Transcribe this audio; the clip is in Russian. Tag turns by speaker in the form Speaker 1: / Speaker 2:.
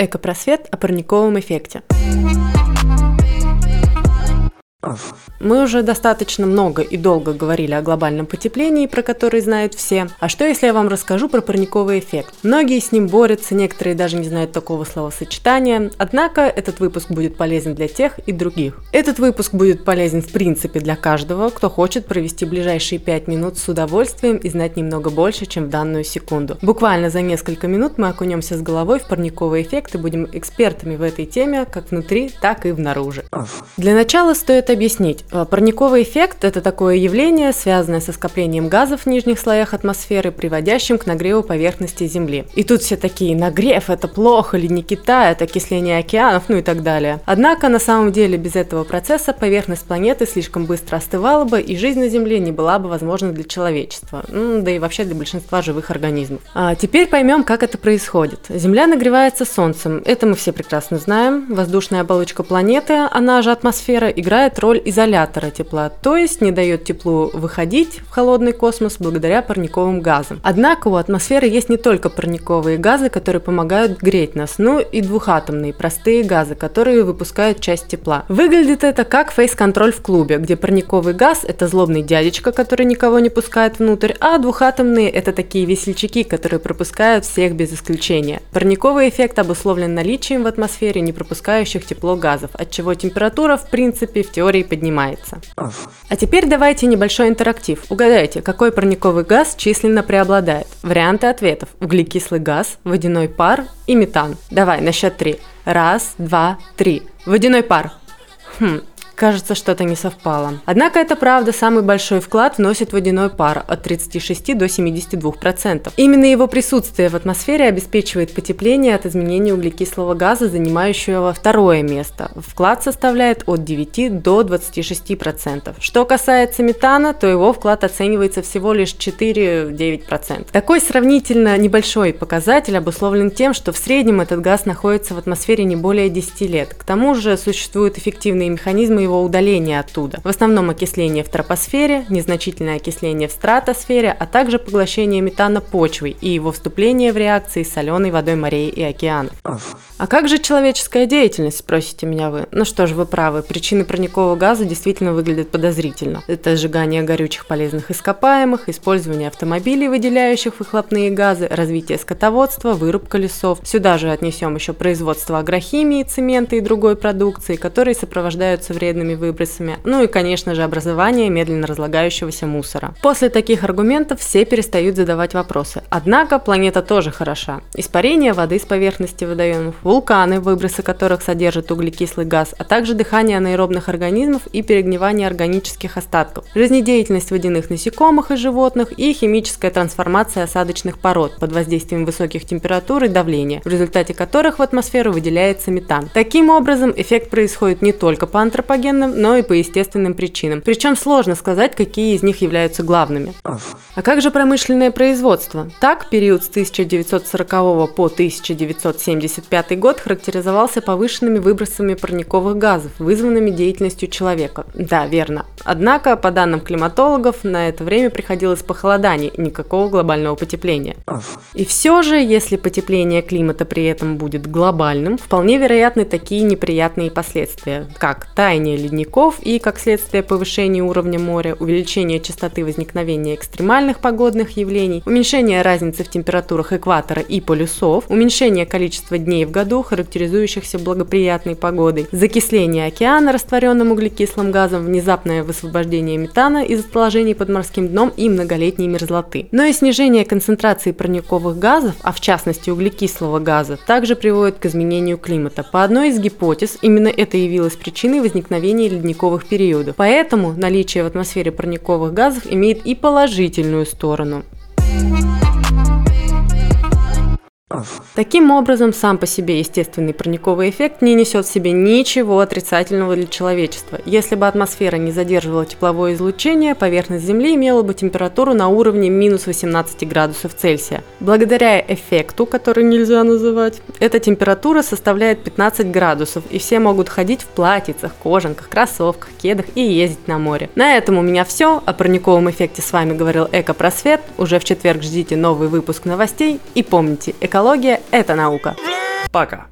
Speaker 1: Экопросвет о парниковом эффекте. Мы уже достаточно много и долго говорили о глобальном потеплении, про который знают все. А что если я вам расскажу про парниковый эффект? Многие с ним борются, некоторые даже не знают такого словосочетания. Однако этот выпуск будет полезен для тех и других. Этот выпуск будет полезен в принципе для каждого, кто хочет провести ближайшие 5 минут с удовольствием и знать немного больше, чем в данную секунду. Буквально за несколько минут мы окунемся с головой в парниковый эффект и будем экспертами в этой теме как внутри, так и внаружи. Для начала стоит объяснить. Э, парниковый эффект – это такое явление, связанное со скоплением газов в нижних слоях атмосферы, приводящим к нагреву поверхности Земли. И тут все такие «нагрев – это плохо», «ледники тают», «окисление океанов», ну и так далее. Однако, на самом деле, без этого процесса поверхность планеты слишком быстро остывала бы, и жизнь на Земле не была бы возможна для человечества, да и вообще для большинства живых организмов. А теперь поймем, как это происходит. Земля нагревается Солнцем, это мы все прекрасно знаем. Воздушная оболочка планеты, она же атмосфера, играет роль изолятора тепла, то есть не дает теплу выходить в холодный космос благодаря парниковым газам. Однако у атмосферы есть не только парниковые газы, которые помогают греть нас, но и двухатомные простые газы, которые выпускают часть тепла. Выглядит это как фейс-контроль в клубе, где парниковый газ – это злобный дядечка, который никого не пускает внутрь, а двухатомные – это такие весельчаки, которые пропускают всех без исключения. Парниковый эффект обусловлен наличием в атмосфере не пропускающих тепло газов, от чего температура в принципе в теории поднимается. А теперь давайте небольшой интерактив. Угадайте, какой парниковый газ численно преобладает? Варианты ответов. Углекислый газ, водяной пар и метан. Давай, на счет три. Раз, два, три. Водяной пар. Хм, Кажется, что-то не совпало. Однако это правда, самый большой вклад вносит водяной пар от 36 до 72%. Именно его присутствие в атмосфере обеспечивает потепление от изменения углекислого газа, занимающего второе место. Вклад составляет от 9 до 26%. Что касается метана, то его вклад оценивается всего лишь 4-9%. Такой сравнительно небольшой показатель обусловлен тем, что в среднем этот газ находится в атмосфере не более 10 лет. К тому же существуют эффективные механизмы его удаления оттуда. В основном окисление в тропосфере, незначительное окисление в стратосфере, а также поглощение метана почвой и его вступление в реакции с соленой водой морей и океанов. А как же человеческая деятельность, спросите меня вы? Ну что ж, вы правы, причины парникового газа действительно выглядят подозрительно. Это сжигание горючих полезных ископаемых, использование автомобилей, выделяющих выхлопные газы, развитие скотоводства, вырубка лесов. Сюда же отнесем еще производство агрохимии, цемента и другой продукции, которые сопровождаются вредными вредными выбросами, ну и, конечно же, образование медленно разлагающегося мусора. После таких аргументов все перестают задавать вопросы. Однако планета тоже хороша. Испарение воды с поверхности водоемов, вулканы, выбросы которых содержат углекислый газ, а также дыхание анаэробных организмов и перегнивание органических остатков, жизнедеятельность водяных насекомых и животных и химическая трансформация осадочных пород под воздействием высоких температур и давления, в результате которых в атмосферу выделяется метан. Таким образом, эффект происходит не только по антропогенному патогенным, но и по естественным причинам. Причем сложно сказать, какие из них являются главными. А как же промышленное производство? Так, период с 1940 по 1975 год характеризовался повышенными выбросами парниковых газов, вызванными деятельностью человека. Да, верно. Однако, по данным климатологов, на это время приходилось похолодание, никакого глобального потепления. И все же, если потепление климата при этом будет глобальным, вполне вероятны такие неприятные последствия, как таяние ледников и, как следствие, повышение уровня моря, увеличение частоты возникновения экстремальных погодных явлений, уменьшение разницы в температурах экватора и полюсов, уменьшение количества дней в году, характеризующихся благоприятной погодой, закисление океана растворенным углекислым газом, внезапное высвобождение метана из отложений под морским дном и многолетней мерзлоты. Но и снижение концентрации парниковых газов, а в частности углекислого газа, также приводит к изменению климата. По одной из гипотез, именно это явилось причиной возникновения возникновения ледниковых периодов. Поэтому наличие в атмосфере парниковых газов имеет и положительную сторону. Таким образом, сам по себе естественный парниковый эффект не несет в себе ничего отрицательного для человечества. Если бы атмосфера не задерживала тепловое излучение, поверхность Земли имела бы температуру на уровне минус 18 градусов Цельсия. Благодаря эффекту, который нельзя называть, эта температура составляет 15 градусов, и все могут ходить в платьицах, кожанках, кроссовках, кедах и ездить на море. На этом у меня все. О парниковом эффекте с вами говорил Эко Просвет. Уже в четверг ждите новый выпуск новостей. И помните, экология – это наука.
Speaker 2: Пока.